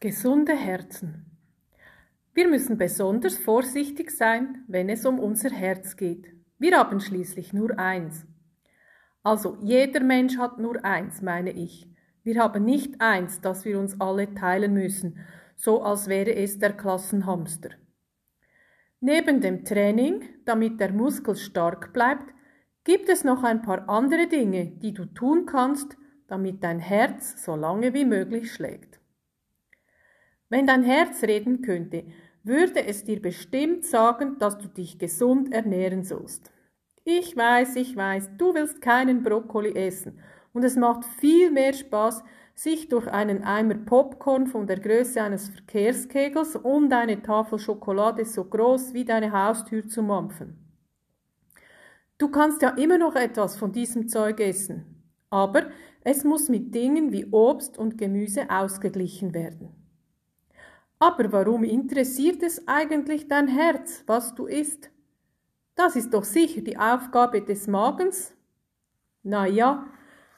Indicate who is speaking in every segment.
Speaker 1: Gesunde Herzen. Wir müssen besonders vorsichtig sein, wenn es um unser Herz geht. Wir haben schließlich nur eins. Also jeder Mensch hat nur eins, meine ich. Wir haben nicht eins, das wir uns alle teilen müssen, so als wäre es der Klassenhamster. Neben dem Training, damit der Muskel stark bleibt, gibt es noch ein paar andere Dinge, die du tun kannst, damit dein Herz so lange wie möglich schlägt. Wenn dein Herz reden könnte, würde es dir bestimmt sagen, dass du dich gesund ernähren sollst. Ich weiß, ich weiß, du willst keinen Brokkoli essen und es macht viel mehr Spaß, sich durch einen Eimer Popcorn von der Größe eines Verkehrskegels und eine Tafel Schokolade so groß wie deine Haustür zu mampfen. Du kannst ja immer noch etwas von diesem Zeug essen, aber es muss mit Dingen wie Obst und Gemüse ausgeglichen werden. Aber warum interessiert es eigentlich dein Herz, was du isst? Das ist doch sicher die Aufgabe des Magens. Na ja,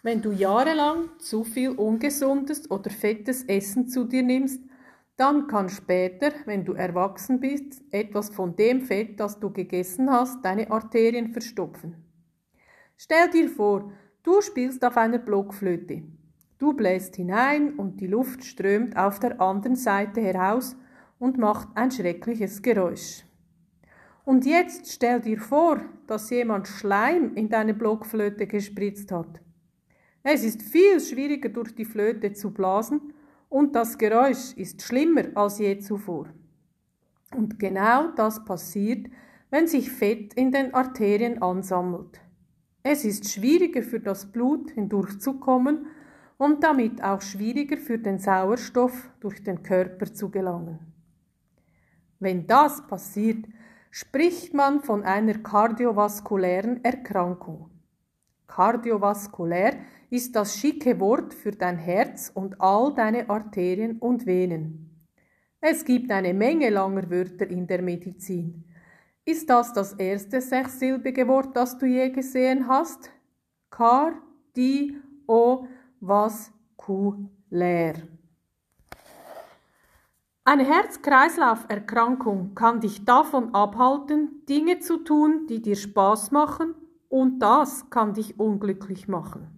Speaker 1: wenn du jahrelang zu viel ungesundes oder fettes Essen zu dir nimmst, dann kann später, wenn du erwachsen bist, etwas von dem Fett, das du gegessen hast, deine Arterien verstopfen. Stell dir vor, du spielst auf einer Blockflöte. Du bläst hinein und die Luft strömt auf der anderen Seite heraus und macht ein schreckliches Geräusch. Und jetzt stell dir vor, dass jemand Schleim in deine Blockflöte gespritzt hat. Es ist viel schwieriger durch die Flöte zu blasen und das Geräusch ist schlimmer als je zuvor. Und genau das passiert, wenn sich Fett in den Arterien ansammelt. Es ist schwieriger für das Blut hindurchzukommen und damit auch schwieriger für den Sauerstoff durch den Körper zu gelangen. Wenn das passiert, spricht man von einer kardiovaskulären Erkrankung. Kardiovaskulär ist das schicke Wort für dein Herz und all deine Arterien und Venen. Es gibt eine Menge langer Wörter in der Medizin. Ist das das erste sechssilbige Wort, das du je gesehen hast? Kar, di, o, vaskulär. Eine Herz-Kreislauf-Erkrankung kann dich davon abhalten, Dinge zu tun, die dir Spaß machen, und das kann dich unglücklich machen.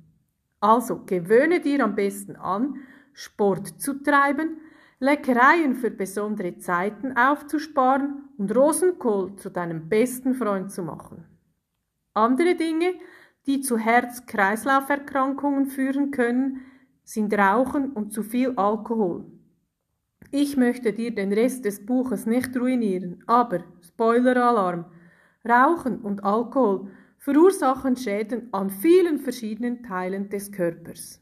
Speaker 1: Also gewöhne dir am besten an, Sport zu treiben, Leckereien für besondere Zeiten aufzusparen und Rosenkohl zu deinem besten Freund zu machen. Andere Dinge, die zu Herz-Kreislauf-Erkrankungen führen können, sind Rauchen und zu viel Alkohol. Ich möchte dir den Rest des Buches nicht ruinieren, aber Spoiler-Alarm. Rauchen und Alkohol verursachen Schäden an vielen verschiedenen Teilen des Körpers.